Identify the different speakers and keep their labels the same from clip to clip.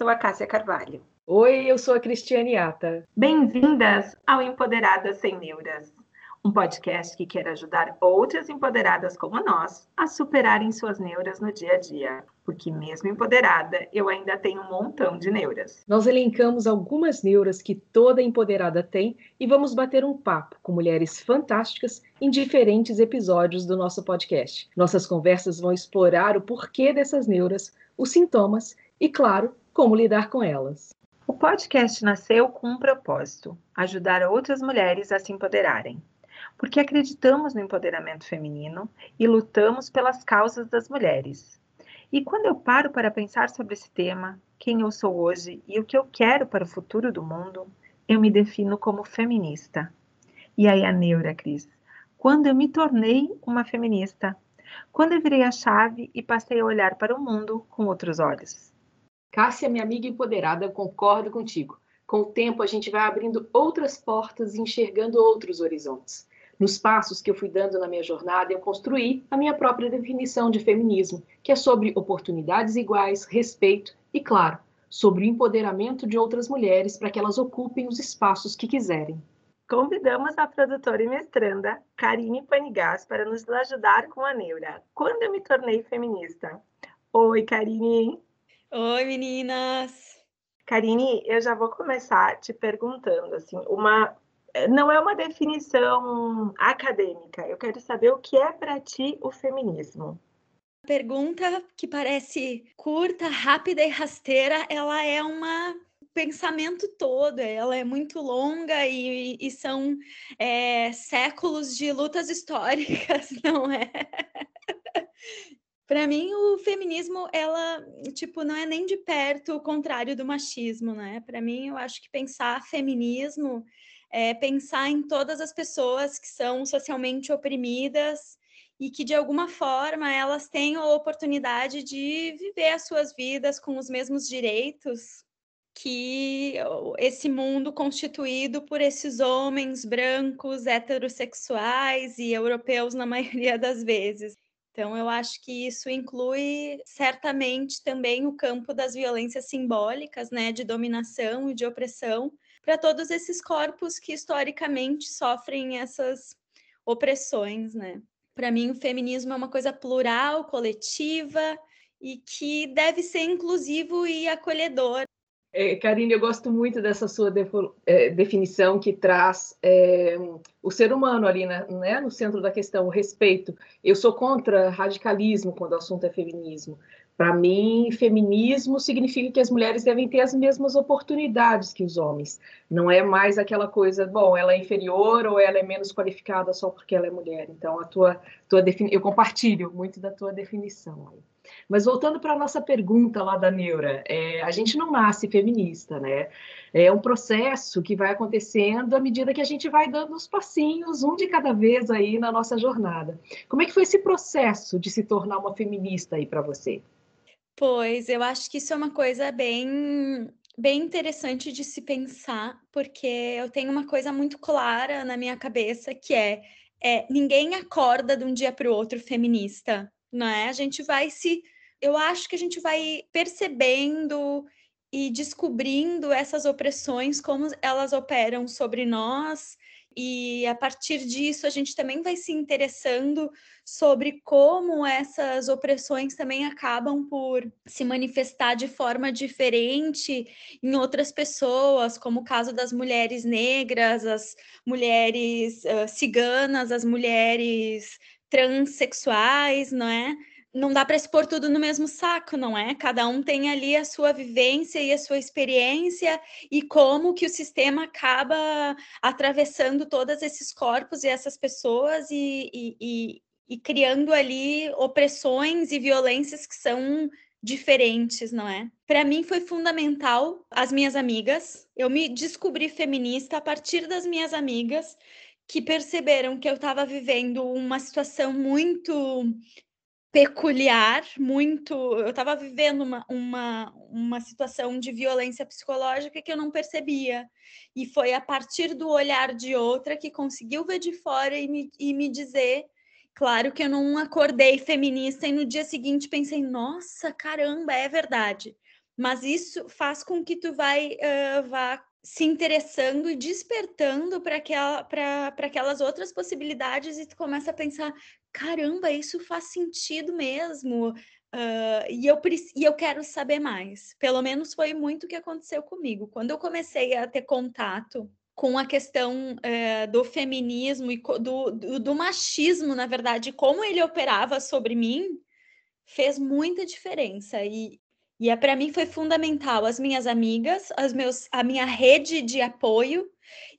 Speaker 1: sou a Cássia Carvalho.
Speaker 2: Oi, eu sou a Cristiane Ata.
Speaker 1: Bem-vindas ao Empoderadas Sem Neuras, um podcast que quer ajudar outras empoderadas como nós a superarem suas neuras no dia a dia. Porque, mesmo empoderada, eu ainda tenho um montão de neuras.
Speaker 2: Nós elencamos algumas neuras que toda empoderada tem e vamos bater um papo com mulheres fantásticas em diferentes episódios do nosso podcast. Nossas conversas vão explorar o porquê dessas neuras, os sintomas e, claro, como lidar com elas.
Speaker 1: O podcast nasceu com um propósito: ajudar outras mulheres a se empoderarem porque acreditamos no empoderamento feminino e lutamos pelas causas das mulheres. E quando eu paro para pensar sobre esse tema, quem eu sou hoje e o que eu quero para o futuro do mundo, eu me defino como feminista. E aí a neura, Cris. Quando eu me tornei uma feminista, quando eu virei a chave e passei a olhar para o mundo com outros olhos.
Speaker 2: Cássia, minha amiga empoderada, concordo contigo. Com o tempo, a gente vai abrindo outras portas e enxergando outros horizontes. Nos passos que eu fui dando na minha jornada, eu construí a minha própria definição de feminismo, que é sobre oportunidades iguais, respeito e, claro, sobre o empoderamento de outras mulheres para que elas ocupem os espaços que quiserem.
Speaker 1: Convidamos a produtora e mestranda Karine Panigas para nos ajudar com a neura. Quando eu me tornei feminista? Oi, Karine!
Speaker 3: Oi, meninas!
Speaker 1: Karine, eu já vou começar te perguntando assim, uma não é uma definição acadêmica. Eu quero saber o que é para ti o feminismo.
Speaker 3: Pergunta que parece curta, rápida e rasteira, ela é um pensamento todo, ela é muito longa e, e são é, séculos de lutas históricas, não é? Para mim, o feminismo, ela, tipo, não é nem de perto o contrário do machismo, né? Para mim, eu acho que pensar feminismo é, pensar em todas as pessoas que são socialmente oprimidas e que de alguma forma elas tenham a oportunidade de viver as suas vidas com os mesmos direitos que esse mundo constituído por esses homens brancos, heterossexuais e europeus na maioria das vezes. Então, eu acho que isso inclui certamente também o campo das violências simbólicas, né, de dominação e de opressão, para todos esses corpos que historicamente sofrem essas opressões, né? Para mim, o feminismo é uma coisa plural, coletiva e que deve ser inclusivo e acolhedor.
Speaker 2: É, Karine, eu gosto muito dessa sua é, definição que traz é, o ser humano ali né, né, no centro da questão, o respeito. Eu sou contra radicalismo quando o assunto é feminismo. Para mim, feminismo significa que as mulheres devem ter as mesmas oportunidades que os homens. Não é mais aquela coisa, bom, ela é inferior ou ela é menos qualificada só porque ela é mulher. Então, a tua, tua defini... eu compartilho muito da tua definição. Mas voltando para a nossa pergunta lá da Neura, é, a gente não nasce feminista, né? É um processo que vai acontecendo à medida que a gente vai dando os passinhos, um de cada vez aí na nossa jornada. Como é que foi esse processo de se tornar uma feminista aí para você?
Speaker 3: Pois, eu acho que isso é uma coisa bem bem interessante de se pensar, porque eu tenho uma coisa muito clara na minha cabeça que é, é ninguém acorda de um dia para o outro feminista, não é? A gente vai se, eu acho que a gente vai percebendo e descobrindo essas opressões, como elas operam sobre nós, e a partir disso a gente também vai se interessando sobre como essas opressões também acabam por se manifestar de forma diferente em outras pessoas, como o caso das mulheres negras, as mulheres uh, ciganas, as mulheres transexuais, não é? não dá para expor tudo no mesmo saco, não é? Cada um tem ali a sua vivência e a sua experiência e como que o sistema acaba atravessando todos esses corpos e essas pessoas e, e, e, e criando ali opressões e violências que são diferentes, não é? Para mim foi fundamental as minhas amigas. Eu me descobri feminista a partir das minhas amigas que perceberam que eu estava vivendo uma situação muito peculiar, muito. Eu estava vivendo uma, uma, uma situação de violência psicológica que eu não percebia. E foi a partir do olhar de outra que conseguiu ver de fora e me, e me dizer. Claro que eu não acordei feminista e no dia seguinte pensei, nossa, caramba, é verdade. mas isso faz com que tu vai uh, vá se interessando e despertando para aquela, aquelas outras possibilidades e tu começa a pensar, caramba, isso faz sentido mesmo. Uh, e, eu, e eu quero saber mais. Pelo menos foi muito o que aconteceu comigo. Quando eu comecei a ter contato com a questão uh, do feminismo e do, do, do, machismo, na verdade, como ele operava sobre mim, fez muita diferença. E, e é, para mim foi fundamental as minhas amigas, as meus, a minha rede de apoio.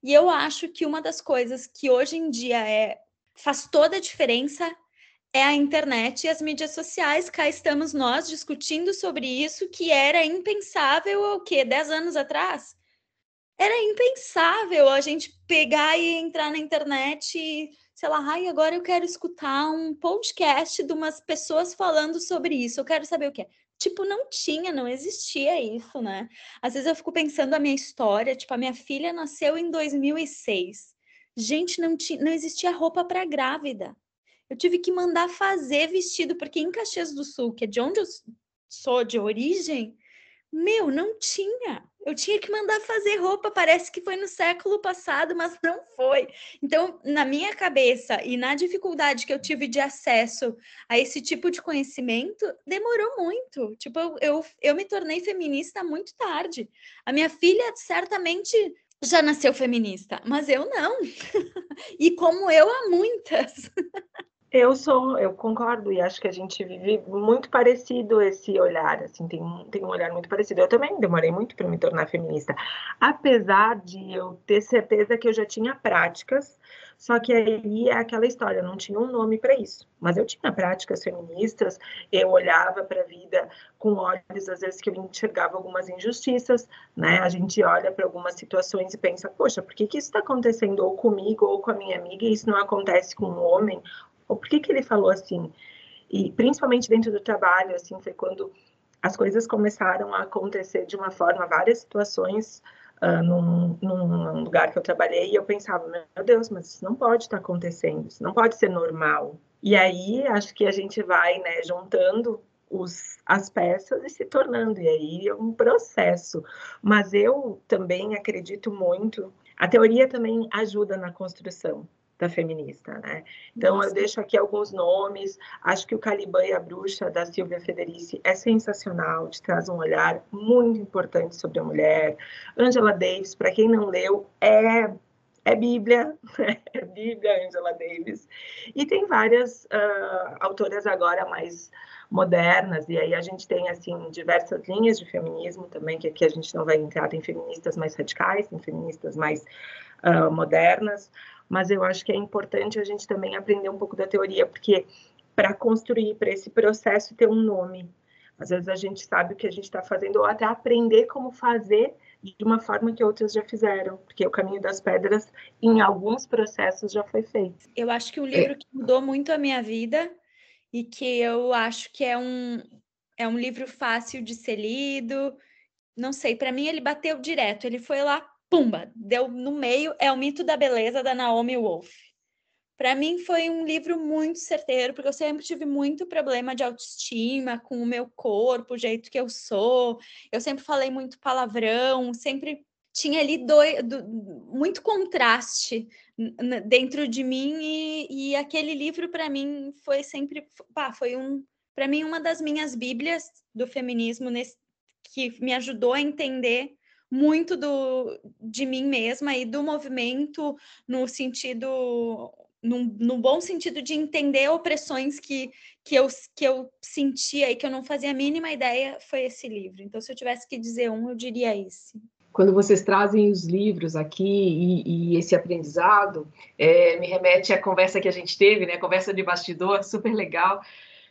Speaker 3: E eu acho que uma das coisas que hoje em dia é, faz toda a diferença é a internet e as mídias sociais. Cá estamos nós discutindo sobre isso, que era impensável o quê? Dez anos atrás? Era impensável a gente pegar e entrar na internet e, sei lá, ai, agora eu quero escutar um podcast de umas pessoas falando sobre isso. Eu quero saber o que é tipo, não tinha, não existia isso, né? Às vezes eu fico pensando a minha história, tipo, a minha filha nasceu em 2006. Gente, não, tinha, não existia roupa para grávida. Eu tive que mandar fazer vestido, porque em Caxias do Sul, que é de onde eu sou de origem, meu, não tinha. Eu tinha que mandar fazer roupa, parece que foi no século passado, mas não foi. Então, na minha cabeça e na dificuldade que eu tive de acesso a esse tipo de conhecimento, demorou muito. Tipo, eu, eu, eu me tornei feminista muito tarde. A minha filha certamente já nasceu feminista, mas eu não. e como eu, há muitas.
Speaker 1: Eu sou, eu concordo e acho que a gente vive muito parecido esse olhar, assim, tem, tem um olhar muito parecido. Eu também demorei muito para me tornar feminista, apesar de eu ter certeza que eu já tinha práticas, só que aí é aquela história, não tinha um nome para isso. Mas eu tinha práticas feministas, eu olhava para a vida com olhos, às vezes, que eu enxergava algumas injustiças, né? A gente olha para algumas situações e pensa, poxa, por que, que isso está acontecendo ou comigo ou com a minha amiga e isso não acontece com um homem ou por que, que ele falou assim? E principalmente dentro do trabalho, assim, foi quando as coisas começaram a acontecer de uma forma, várias situações uh, num, num, lugar que eu trabalhei, e eu pensava, meu Deus, mas isso não pode estar acontecendo, isso não pode ser normal. E aí, acho que a gente vai, né, juntando os, as peças e se tornando, e aí é um processo. Mas eu também acredito muito, a teoria também ajuda na construção, da feminista, né? Então Nossa. eu deixo aqui alguns nomes. Acho que o Caliban e a Bruxa da Silvia Federici é sensacional, te traz um olhar muito importante sobre a mulher. Angela Davis, para quem não leu, é é Bíblia, é Bíblia, Angela Davis. E tem várias uh, autoras agora mais modernas, e aí a gente tem, assim, diversas linhas de feminismo também, que aqui a gente não vai entrar, tem feministas mais radicais, tem feministas mais uh, modernas, mas eu acho que é importante a gente também aprender um pouco da teoria, porque para construir, para esse processo ter um nome. Às vezes a gente sabe o que a gente está fazendo, ou até aprender como fazer de uma forma que outras já fizeram, porque o caminho das pedras, em alguns processos, já foi feito.
Speaker 3: Eu acho que um livro que mudou muito a minha vida e que eu acho que é um, é um livro fácil de ser lido. Não sei, para mim ele bateu direto, ele foi lá pumba, deu no meio, é o mito da beleza da Naomi Wolf. Para mim foi um livro muito certeiro, porque eu sempre tive muito problema de autoestima com o meu corpo, o jeito que eu sou. Eu sempre falei muito palavrão, sempre tinha ali do, muito contraste dentro de mim e, e aquele livro para mim foi sempre pá, foi um para mim uma das minhas bíblias do feminismo nesse, que me ajudou a entender muito do, de mim mesma e do movimento no sentido no, no, bom sentido de entender opressões que, que, eu, que eu sentia e que eu não fazia a mínima ideia, foi esse livro. Então, se eu tivesse que dizer um, eu diria esse.
Speaker 2: Quando vocês trazem os livros aqui e, e esse aprendizado, é, me remete à conversa que a gente teve, né? Conversa de bastidor, super legal,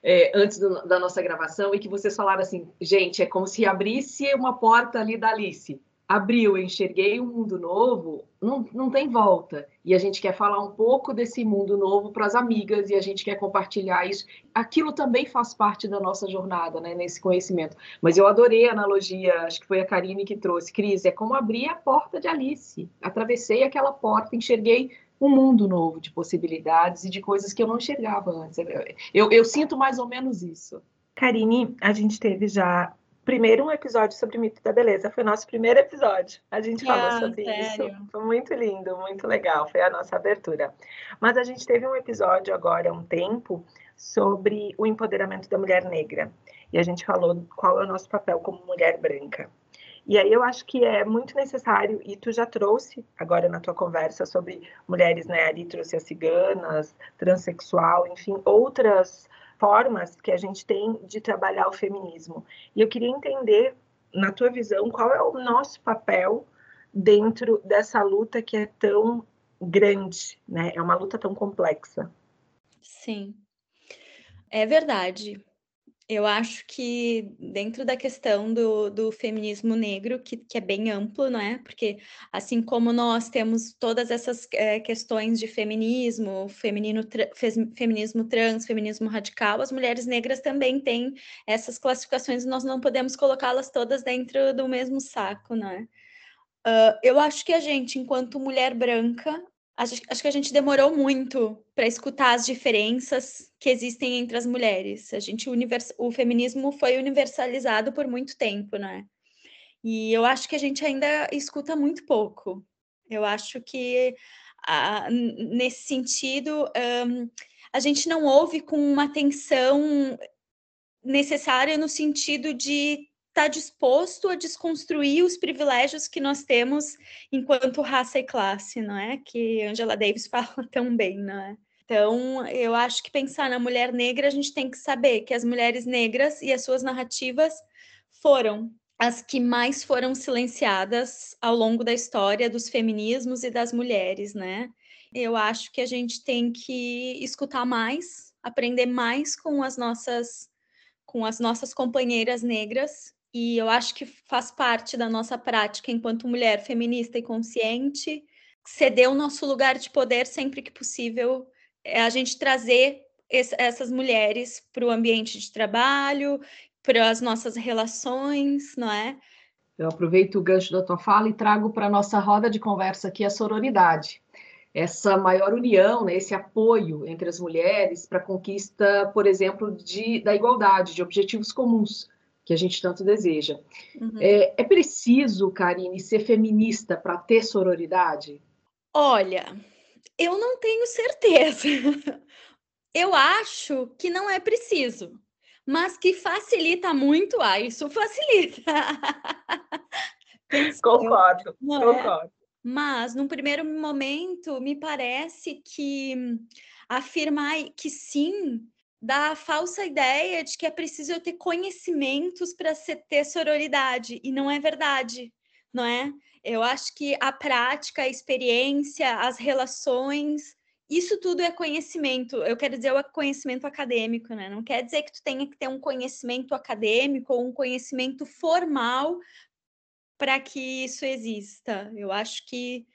Speaker 2: é, antes do, da nossa gravação, e que vocês falaram assim, gente, é como se abrisse uma porta ali da Alice abriu, enxerguei um mundo novo, não, não tem volta. E a gente quer falar um pouco desse mundo novo para as amigas e a gente quer compartilhar isso. Aquilo também faz parte da nossa jornada, né, nesse conhecimento. Mas eu adorei a analogia, acho que foi a Karine que trouxe. Cris, é como abrir a porta de Alice. Atravessei aquela porta, enxerguei um mundo novo de possibilidades e de coisas que eu não enxergava antes. Eu, eu, eu sinto mais ou menos isso.
Speaker 1: Karine, a gente teve já primeiro um episódio sobre o mito da beleza. Foi nosso primeiro episódio. A gente falou
Speaker 3: Ah,
Speaker 1: sobre
Speaker 3: sério?
Speaker 1: isso. Foi muito lindo, muito legal. Foi a nossa abertura. Mas a gente teve um episódio agora há um tempo sobre o empoderamento da mulher negra. E a gente falou qual é o nosso papel como mulher branca. E aí eu acho que é muito necessário, e tu já trouxe agora na tua conversa sobre mulheres, né? Ali trouxe as ciganas, transexual, enfim, outras formas que a gente tem de trabalhar o feminismo. E eu queria entender, na tua visão, qual é o nosso papel dentro dessa luta que é tão grande, né? É uma luta tão complexa.
Speaker 3: Sim, é verdade. Eu acho que dentro da questão do, do feminismo negro, que, que é bem amplo, não é? Porque assim como nós temos todas essas eh, questões de feminismo, feminino, tra- fes- feminismo trans, feminismo radical, as mulheres negras também têm essas classificações e nós não podemos colocá-las todas dentro do mesmo saco, não é? Ah, eu acho que a gente, enquanto mulher branca, acho, acho que a gente demorou muito para escutar as diferenças que existem entre as mulheres. A gente univers, o feminismo foi universalizado por muito tempo, né? E eu acho que a gente ainda escuta muito pouco. Eu acho que nesse sentido ahn, a gente não ouve com uma atenção necessária no sentido de estar disposto a desconstruir os privilégios que nós temos enquanto raça e classe, não é? Que Angela Davis fala tão bem, não é? Então, eu acho que pensar na mulher negra, a gente tem que saber que as mulheres negras e as suas narrativas foram as que mais foram silenciadas ao longo da história dos feminismos e das mulheres, né? Eu acho que a gente tem que escutar mais, aprender mais com as nossas com as nossas companheiras negras e eu acho que faz parte da nossa prática enquanto mulher feminista e consciente ceder o nosso lugar de poder sempre que possível, é a gente trazer es- essas mulheres para o ambiente de trabalho, para as nossas relações, não é?
Speaker 2: Eu aproveito o gancho da tua fala e trago para a nossa roda de conversa aqui a sororidade. Essa maior união, né, esse apoio entre as mulheres para a conquista, por exemplo, de, da igualdade, de objetivos comuns que a gente tanto deseja.
Speaker 3: Uhum.
Speaker 2: É, é preciso, Karine, ser feminista para ter sororidade?
Speaker 3: Olha, eu não tenho certeza. Eu acho que não é preciso, mas que facilita muito, ah, isso facilita.
Speaker 1: Concordo,
Speaker 3: é?
Speaker 1: concordo.
Speaker 3: Mas, num primeiro momento, me parece que afirmar que sim dá a falsa ideia de que é preciso eu ter conhecimentos para ter sororidade, e não é verdade, não é? Eu acho que a prática, a experiência, as relações, isso tudo é conhecimento. Eu quero dizer o conhecimento acadêmico, né? Não quer dizer que tu tenha que ter um conhecimento acadêmico ou um conhecimento formal para que isso exista. Eu acho que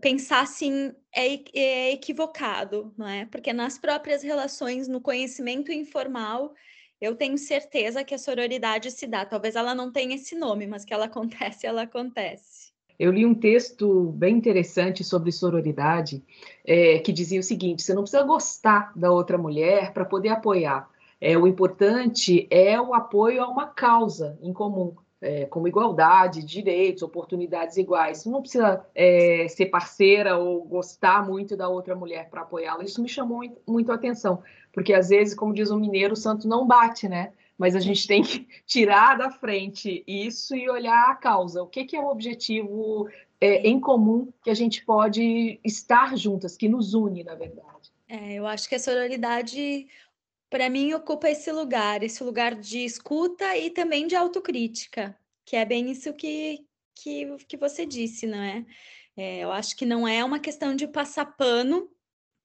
Speaker 3: pensar assim é, é equivocado, não é? Porque nas próprias relações, no conhecimento informal, eu tenho certeza que a sororidade se dá. Talvez ela não tenha esse nome, mas que ela acontece, ela acontece.
Speaker 2: Eu li um texto bem interessante sobre sororidade, é, que dizia o seguinte: você não precisa gostar da outra mulher para poder apoiar. É, o importante é o apoio a uma causa em comum, é, como igualdade, direitos, oportunidades iguais. Não precisa é, ser parceira ou gostar muito da outra mulher para apoiá-la. Isso me chamou muito, muito a atenção, porque às vezes, como diz o mineiro, o santo não bate, né? mas a gente tem que tirar da frente isso e olhar a causa. O que, que é o objetivo é, em comum que a gente pode estar juntas, que nos une, na verdade.
Speaker 3: É, eu acho que a sororidade, para mim, ocupa esse lugar, esse lugar de escuta e também de autocrítica, que é bem isso que, que, que você disse, não é? é? Eu acho que não é uma questão de passar pano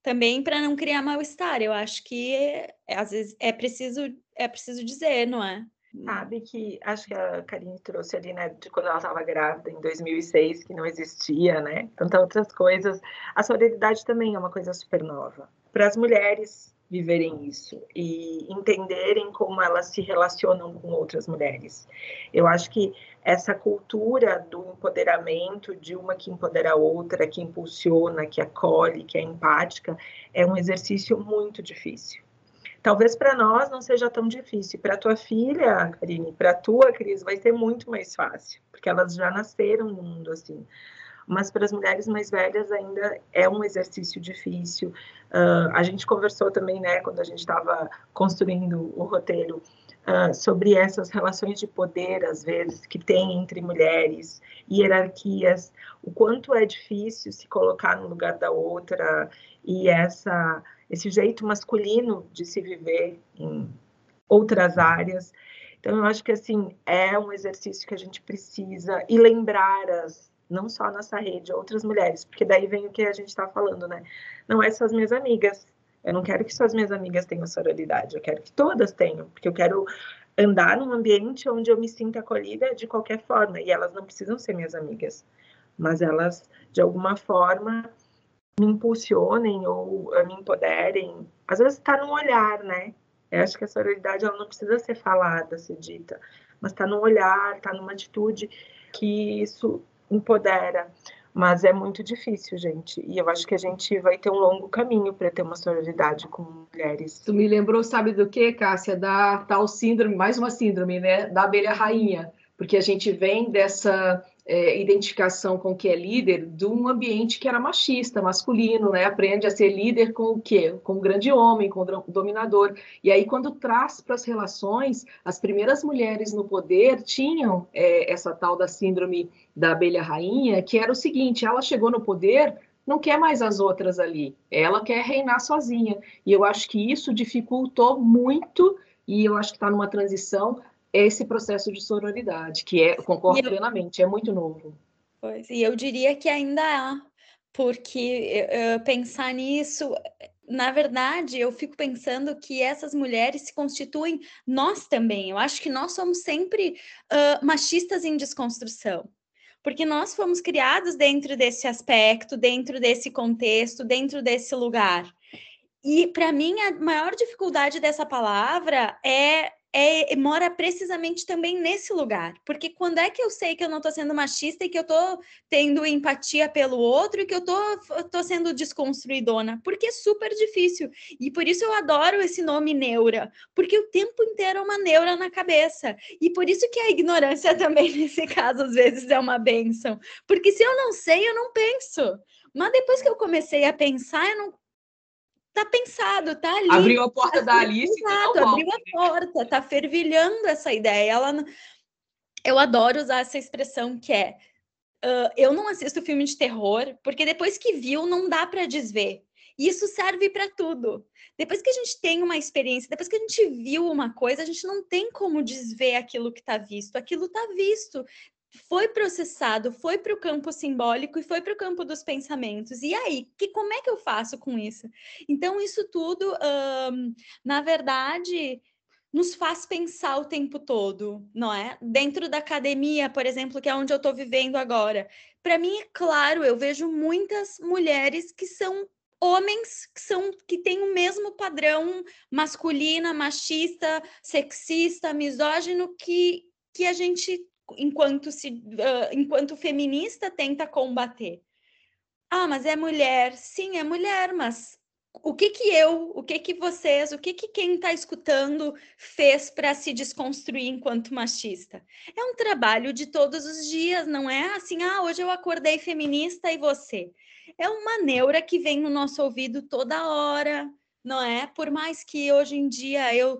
Speaker 3: também para não criar mal-estar. Eu acho que é, às vezes é preciso é preciso dizer, não é?
Speaker 1: Sabe que acho que a Karine trouxe ali, né, de quando ela estava grávida em 2006, que não existia, né? Tantas outras coisas. A sororidade também é uma coisa super nova. Para as mulheres viverem isso e entenderem como elas se relacionam com outras mulheres. Eu acho que essa cultura do empoderamento, de uma que empodera a outra, que impulsiona, que acolhe, que é empática, é um exercício muito difícil Talvez para nós não seja tão difícil. Para tua filha, Karine, para tua, Cris, vai ser muito mais fácil, porque elas já nasceram no mundo assim. Mas para as mulheres mais velhas ainda é um exercício difícil. Uh, a gente conversou também, né, quando a gente estava construindo o roteiro, uh, sobre essas relações de poder, às vezes, que tem entre mulheres, hierarquias, o quanto é difícil se colocar no lugar da outra e essa esse jeito masculino de se viver em outras áreas. Então, eu acho que assim é um exercício que a gente precisa e lembrar as não só a nossa rede, outras mulheres, porque daí vem o que a gente está falando, né? Não é só as minhas amigas. Eu não quero que só as minhas amigas tenham sororidade, eu quero que todas tenham, porque eu quero andar num ambiente onde eu me sinta acolhida de qualquer forma, e elas não precisam ser minhas amigas, mas elas, de alguma forma, me impulsionem ou uh, me empoderem. Às vezes está no olhar, né? Eu acho que a sororidade ela não precisa ser falada, ser dita, mas está no olhar, está numa atitude que isso empodera. Mas é muito difícil, gente. E eu acho que a gente vai ter um longo caminho para ter uma sororidade com mulheres.
Speaker 2: Tu me lembrou, sabe do que, Cássia? Da tal síndrome, mais uma síndrome, né? Da abelha rainha. Porque a gente vem dessa é, identificação com o que é líder de um ambiente que era machista, masculino, né? Aprende a ser líder com o quê? Com o grande homem, com o dominador. E aí, quando traz para as relações, as primeiras mulheres no poder tinham é, essa tal da síndrome da abelha rainha, que era o seguinte: ela chegou no poder não quer mais as outras ali, ela quer reinar sozinha. E eu acho que isso dificultou muito, e eu acho que está numa transição esse processo de sororidade, que é, concordo eu, plenamente, é muito novo.
Speaker 3: Pois, e eu diria que ainda há, porque uh, pensar nisso, na verdade, eu fico pensando que essas mulheres se constituem nós também. Eu acho que nós somos sempre uh, machistas em desconstrução. Porque nós fomos criados dentro desse aspecto, dentro desse contexto, dentro desse lugar. E para mim a maior dificuldade dessa palavra é é, mora precisamente também nesse lugar. Porque quando é que eu sei que eu não estou sendo machista e que eu estou tendo empatia pelo outro e que eu estou sendo desconstruidona? Porque é super difícil. E por isso eu adoro esse nome neura, porque o tempo inteiro é uma neura na cabeça. E por isso que a ignorância também, nesse caso, às vezes é uma benção. Porque se eu não sei, eu não penso. Mas depois que eu comecei a pensar, eu não tá pensado, tá ali.
Speaker 2: Abriu a porta tá da Alice.
Speaker 3: Exato, abriu a porta, tá fervilhando essa ideia. Ela, eu adoro usar essa expressão que é uh, eu não assisto filme de terror, porque depois que viu, não dá para desver. E isso serve para tudo. Depois que a gente tem uma experiência, depois que a gente viu uma coisa, a gente não tem como desver aquilo que está visto. Aquilo está visto foi processado, foi para o campo simbólico e foi para o campo dos pensamentos. E aí, que, como é que eu faço com isso? Então, isso tudo, um, na verdade, nos faz pensar o tempo todo, não é? Dentro da academia, por exemplo, que é onde eu estou vivendo agora. Para mim, é claro, eu vejo muitas mulheres que são homens que são que têm o mesmo padrão masculina, machista, sexista, misógino que que a gente enquanto se uh, enquanto feminista tenta combater. Ah, mas é mulher. Sim, é mulher, mas o que que eu, o que que vocês, o que que quem está escutando fez para se desconstruir enquanto machista? É um trabalho de todos os dias, não é assim, ah, hoje eu acordei feminista e você. É uma neura que vem no nosso ouvido toda hora, não é? Por mais que hoje em dia eu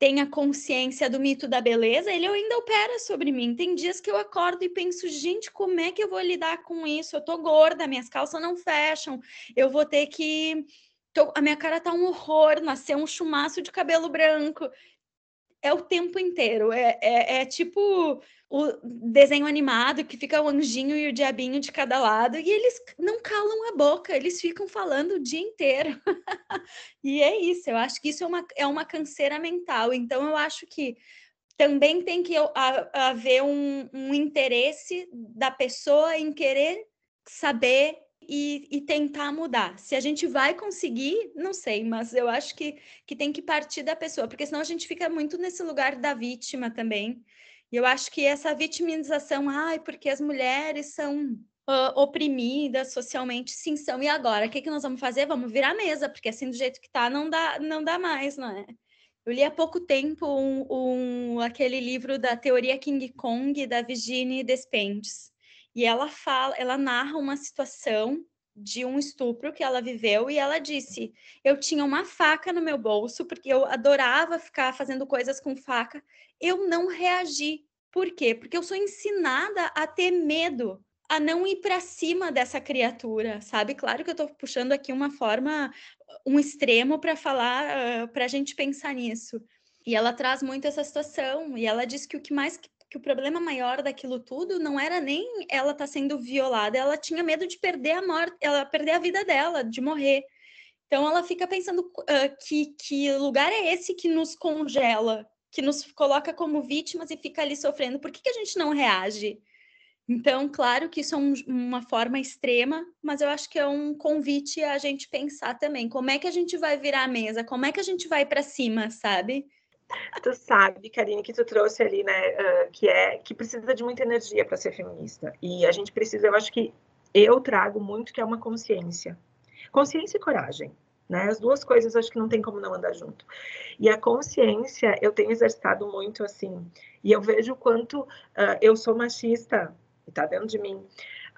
Speaker 3: tenha consciência do mito da beleza, ele ainda opera sobre mim. Tem dias que eu acordo e penso, gente, como é que eu vou lidar com isso? Eu tô gorda, minhas calças não fecham, eu vou ter que. Tô... A minha cara tá um horror, nasceu um chumaço de cabelo branco. É o tempo inteiro, é, é, é tipo o desenho animado que fica o anjinho e o diabinho de cada lado e eles não calam a boca, eles ficam falando o dia inteiro. e é isso, eu acho que isso é uma, é uma canseira mental. Então, eu acho que também tem que haver um, um interesse da pessoa em querer saber e, e, tentar mudar. Se a gente vai conseguir, não sei, mas eu acho que, que tem que partir da pessoa, porque senão a gente fica muito nesse lugar da vítima também. E eu acho que essa vitimização, ai, porque as mulheres são uh, oprimidas socialmente, sim, são. E agora, o que, que nós vamos fazer? Vamos virar a mesa, porque assim, do jeito que tá, não dá, não dá mais, não é? Eu li há pouco tempo um, um, aquele livro da teoria King Kong, da Virginie Despentes. E ela fala, ela narra uma situação de um estupro que ela viveu e ela disse: Eu tinha uma faca no meu bolso porque eu adorava ficar fazendo coisas com faca. Eu não reagi. Por quê? Porque eu sou ensinada a ter medo a não ir para cima dessa criatura, sabe? Claro que eu estou puxando aqui uma forma, um extremo para falar, uh, para a gente pensar nisso. E ela traz muito essa situação, e ela diz que o que mais que, o problema maior daquilo tudo não era nem ela estar tá sendo violada, ela tinha medo de perder a morte, ela perder a vida dela, de morrer. Então ela fica pensando uh, que, que lugar é esse que nos congela, que nos coloca como vítimas e fica ali sofrendo. Por que, que a gente não reage? Então, claro que isso é um, uma forma extrema, mas eu acho que é um convite a gente pensar também como é que a gente vai virar a mesa, como é que a gente vai para cima, sabe?
Speaker 1: Tu sabe, Karine, que tu trouxe ali, né, uh, que é que precisa de muita energia para ser feminista. E a gente precisa, eu acho que eu trago muito que é uma consciência. Consciência e coragem. Né? As duas coisas acho que não tem como não andar junto. E a consciência eu tenho exercitado muito assim. E eu vejo o quanto uh, eu sou machista que tá dentro de mim.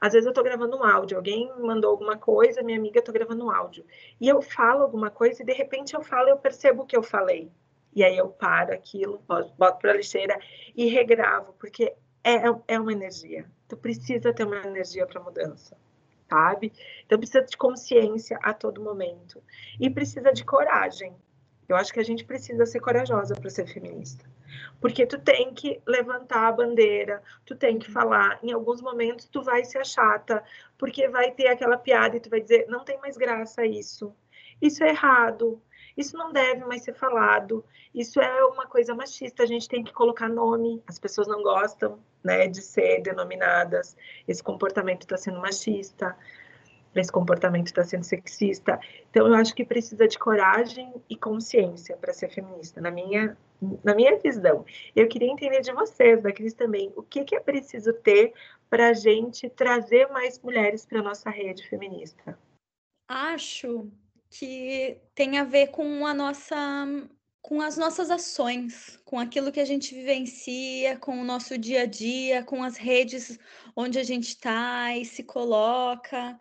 Speaker 1: Às vezes eu tô gravando um áudio, alguém mandou alguma coisa, minha amiga, tô gravando um áudio. E eu falo alguma coisa e de repente eu falo, eu percebo o que eu falei. E aí eu paro aquilo, boto para a lixeira e regravo, porque é, é uma energia. Tu precisa ter uma energia para mudança, sabe? Então precisa de consciência a todo momento. E precisa de coragem. Eu acho que a gente precisa ser corajosa para ser feminista. Porque tu tem que levantar a bandeira, tu tem que falar. Em alguns momentos tu vai ser chata, porque vai ter aquela piada e tu vai dizer: não tem mais graça isso. Isso é errado. Isso não deve mais ser falado. Isso é uma coisa machista. A gente tem que colocar nome. As pessoas não gostam, né, de ser denominadas. Esse comportamento está sendo machista esse comportamento está sendo sexista. Então, eu acho que precisa de coragem e consciência para ser feminista, na minha, na minha visão. Eu queria entender de vocês, da Cris também, o que, que é preciso ter para a gente trazer mais mulheres para a nossa rede feminista?
Speaker 3: Acho que tem a ver com a nossa com as nossas ações, com aquilo que a gente vivencia, com o nosso dia a dia, com as redes onde a gente está e se coloca.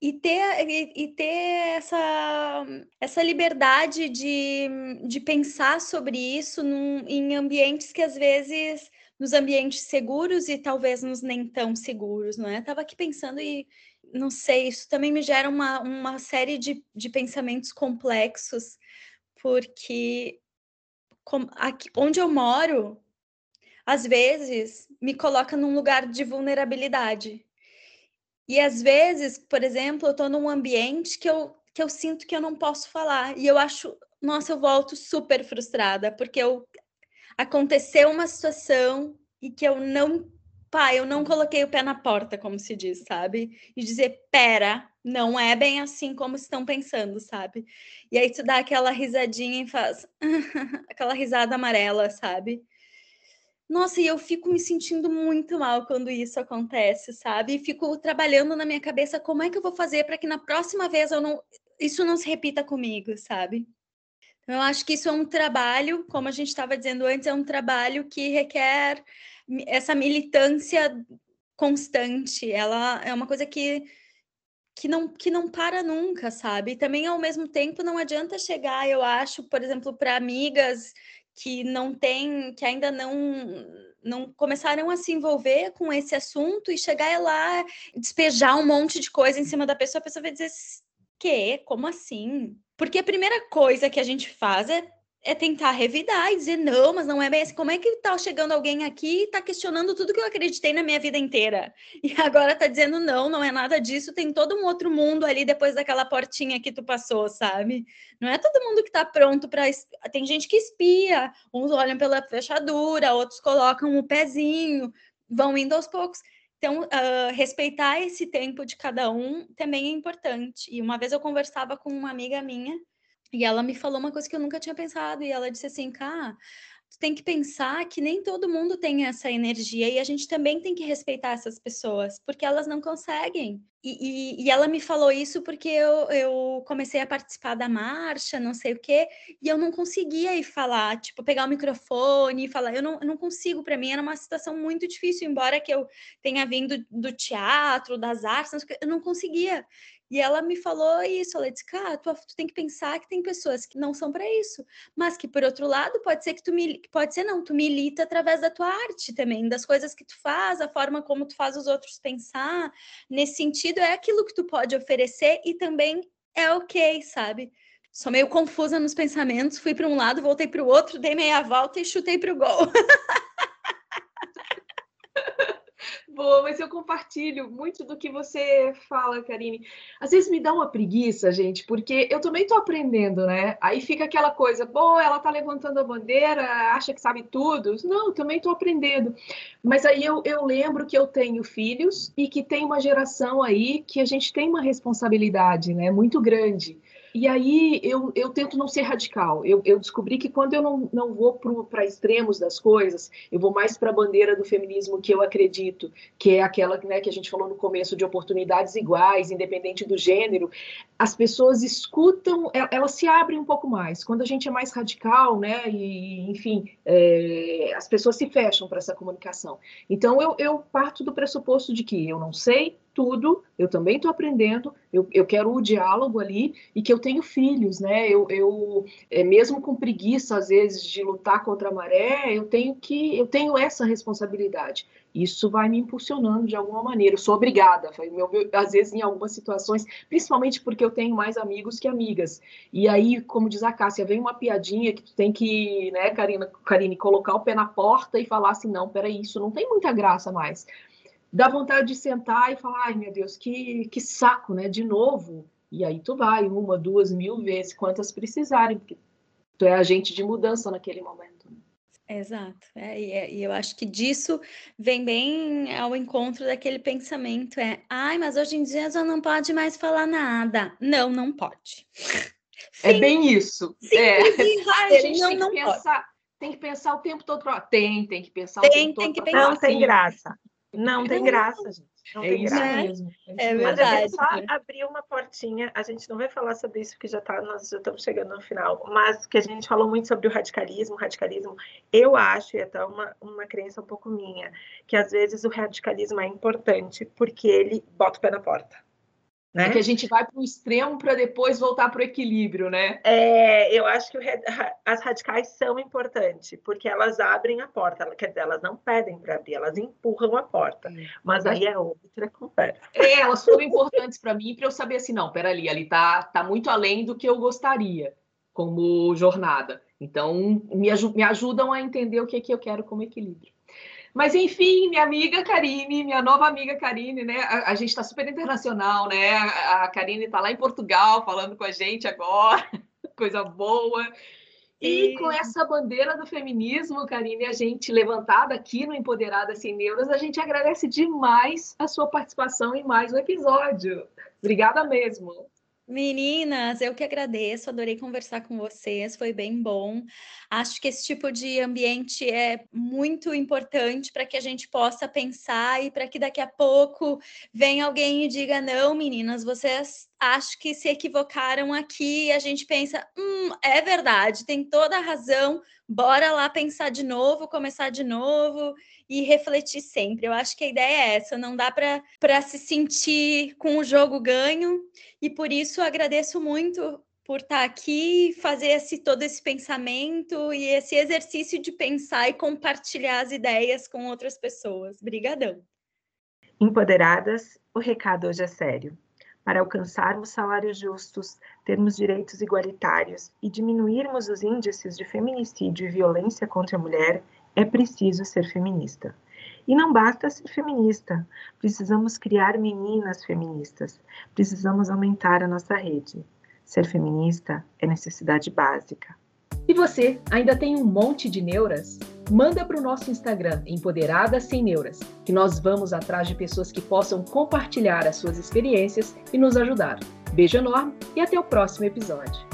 Speaker 3: E ter, e, ter essa, essa liberdade de, de pensar sobre isso num, em ambientes que às vezes nos ambientes seguros e talvez nos nem tão seguros, não é? Estava aqui pensando e não sei, isso também me gera uma, uma série de, de pensamentos complexos, porque com, aqui, onde eu moro, às vezes me coloca num lugar de vulnerabilidade. E às vezes, por exemplo, eu estou num ambiente que eu, que eu sinto que eu não posso falar. E eu acho, nossa, eu volto super frustrada, porque eu aconteceu uma situação e que eu não, pá, eu não coloquei o pé na porta, como se diz, sabe? E dizer, pera, não é bem assim como estão pensando, sabe? E aí tu dá aquela risadinha e faz aquela risada amarela, sabe? Nossa, e eu fico me sentindo muito mal quando isso acontece, sabe? E fico trabalhando na minha cabeça como é que eu vou fazer para que na próxima vez eu não, isso não se repita comigo, sabe? Então, eu acho que isso é um trabalho, como a gente estava dizendo antes, é um trabalho que requer essa militância constante. Ela é uma coisa que que não, que não para nunca, sabe? E também, ao mesmo tempo, não adianta chegar, eu acho, por exemplo, para amigas que não tem, que ainda não não começaram a se envolver com esse assunto e chegar lá, despejar um monte de coisa em cima da pessoa, a pessoa vai dizer: "Que? Como assim?" Porque a primeira coisa que a gente faz é é tentar revidar e dizer, não, mas não é bem assim. Como é que tá chegando alguém aqui e tá questionando tudo que eu acreditei na minha vida inteira? E agora tá dizendo, não, não é nada disso, tem todo um outro mundo ali depois daquela portinha que tu passou, sabe? Não é todo mundo que tá pronto para. Tem gente que espia, uns olham pela fechadura, outros colocam o pezinho, vão indo aos poucos. Então, uh, respeitar esse tempo de cada um também é importante. E uma vez eu conversava com uma amiga minha e ela me falou uma coisa que eu nunca tinha pensado, e ela disse assim, cá, tu tem que pensar que nem todo mundo tem essa energia e a gente também tem que respeitar essas pessoas, porque elas não conseguem. E, e, e, ela me falou isso porque eu, eu comecei a participar da marcha, não sei o quê, e eu não conseguia ir falar, tipo, pegar o microfone e falar. Eu não, eu não consigo, para mim era uma situação muito difícil, embora que eu tenha vindo do teatro, das artes, eu não conseguia. E ela me falou isso, ela disse, cara, tu, tu, tem que pensar que tem pessoas que não são para isso, mas que por outro lado pode ser que tu pode ser não, tu milita através da tua arte também, das coisas que tu faz, a forma como tu faz os outros pensar. Nesse sentido, é aquilo que tu pode oferecer e também é ok, sabe? Sou meio confusa nos pensamentos, fui para um lado, voltei para o outro, dei meia volta e chutei para o gol.
Speaker 2: Boa, mas eu compartilho muito do que você fala, Karine. Às vezes me dá uma preguiça, gente, porque eu também estou aprendendo, né? Aí fica aquela coisa, pô, ela tá levantando a bandeira, acha que sabe tudo. Não, também estou aprendendo. Mas aí eu, eu lembro que eu tenho filhos e que tem uma geração aí que a gente tem uma responsabilidade, né? Muito grande. E aí eu, eu tento não ser radical. Eu, eu descobri que quando eu não, não vou para extremos das coisas, eu vou mais para a bandeira do feminismo que eu acredito, que é aquela né, que a gente falou no começo de oportunidades iguais, independente do gênero. As pessoas escutam, elas se abrem um pouco mais. Quando a gente é mais radical, né, e enfim, é, as pessoas se fecham para essa comunicação. Então eu, eu parto do pressuposto de que eu não sei, tudo, eu também estou aprendendo, eu, eu quero o diálogo ali e que eu tenho filhos, né? Eu, eu é, mesmo com preguiça, às vezes, de lutar contra a maré, eu tenho que, eu tenho essa responsabilidade. Isso vai me impulsionando de alguma maneira. Eu sou obrigada, meu, às vezes, em algumas situações, principalmente porque eu tenho mais amigos que amigas. E aí, como diz a Cássia, vem uma piadinha que tu tem que, né, Karina, Karine, colocar o pé na porta e falar assim: não, peraí, isso não tem muita graça mais dá vontade de sentar e falar, ai meu Deus, que, que saco, né? De novo. E aí tu vai uma, duas, mil vezes, quantas precisarem, porque tu é agente de mudança naquele momento.
Speaker 3: Exato. É, e, é, e, eu acho que disso vem bem ao encontro daquele pensamento: é, ai, mas hoje em dia já não pode mais falar nada. Não, não pode.
Speaker 2: É bem isso. Sim, é. Ai, a gente não, tem, que não pensar, pode. tem que pensar o tempo todo. Tem, tem que pensar tem, o tempo
Speaker 1: tem
Speaker 2: todo.
Speaker 1: Que pensar. Não tem graça. Não tem graça, gente. Não
Speaker 2: é isso graça. mesmo.
Speaker 3: É, verdade. Mas a gente
Speaker 1: só abrir uma portinha, a gente não vai falar sobre isso, porque já tá, nós já estamos chegando no final, mas que a gente falou muito sobre o radicalismo, radicalismo, eu acho, e até uma, uma crença um pouco minha, que às vezes o radicalismo é importante porque ele bota o pé na porta.
Speaker 2: Né? É que a gente vai para o extremo para depois voltar para o equilíbrio, né?
Speaker 1: É, eu acho que o, as radicais são importantes, porque elas abrem a porta, quer dizer, elas não pedem para abrir, elas empurram a porta. Mas aí é outra conversa.
Speaker 2: É, elas foram importantes para mim para eu saber assim, não, peraí, ali tá, tá muito além do que eu gostaria como jornada. Então, me, me ajudam a entender o que, é que eu quero como equilíbrio. Mas, enfim, minha amiga Karine, minha nova amiga Karine, né? A, a gente está super internacional, né? A, a Karine está lá em Portugal falando com a gente agora, coisa boa. E, com essa bandeira do feminismo, Karine, a gente levantada aqui no Empoderada Sem Neuras, a gente agradece demais a sua participação em mais um episódio. Obrigada mesmo.
Speaker 3: Meninas, eu que agradeço, adorei conversar com vocês, foi bem bom. Acho que esse tipo de ambiente é muito importante para que a gente possa pensar e para que daqui a pouco venha alguém e diga: não, meninas, vocês acho que se equivocaram aqui. A gente pensa, hum, é verdade, tem toda a razão. Bora lá pensar de novo, começar de novo e refletir sempre. Eu acho que a ideia é essa, não dá para se sentir com o jogo ganho, e por isso agradeço muito por estar aqui, fazer esse, todo esse pensamento e esse exercício de pensar e compartilhar as ideias com outras pessoas. Obrigadão.
Speaker 1: Empoderadas, o recado hoje é sério. Para alcançarmos salários justos, termos direitos igualitários e diminuirmos os índices de feminicídio e violência contra a mulher, é preciso ser feminista. E não basta ser feminista, precisamos criar meninas feministas, precisamos aumentar a nossa rede. Ser feminista é necessidade básica.
Speaker 2: E você, ainda tem um monte de neuras? Manda para o nosso Instagram, Empoderadas Sem Neuras, que nós vamos atrás de pessoas que possam compartilhar as suas experiências e nos ajudar. Beijo enorme e até o próximo episódio.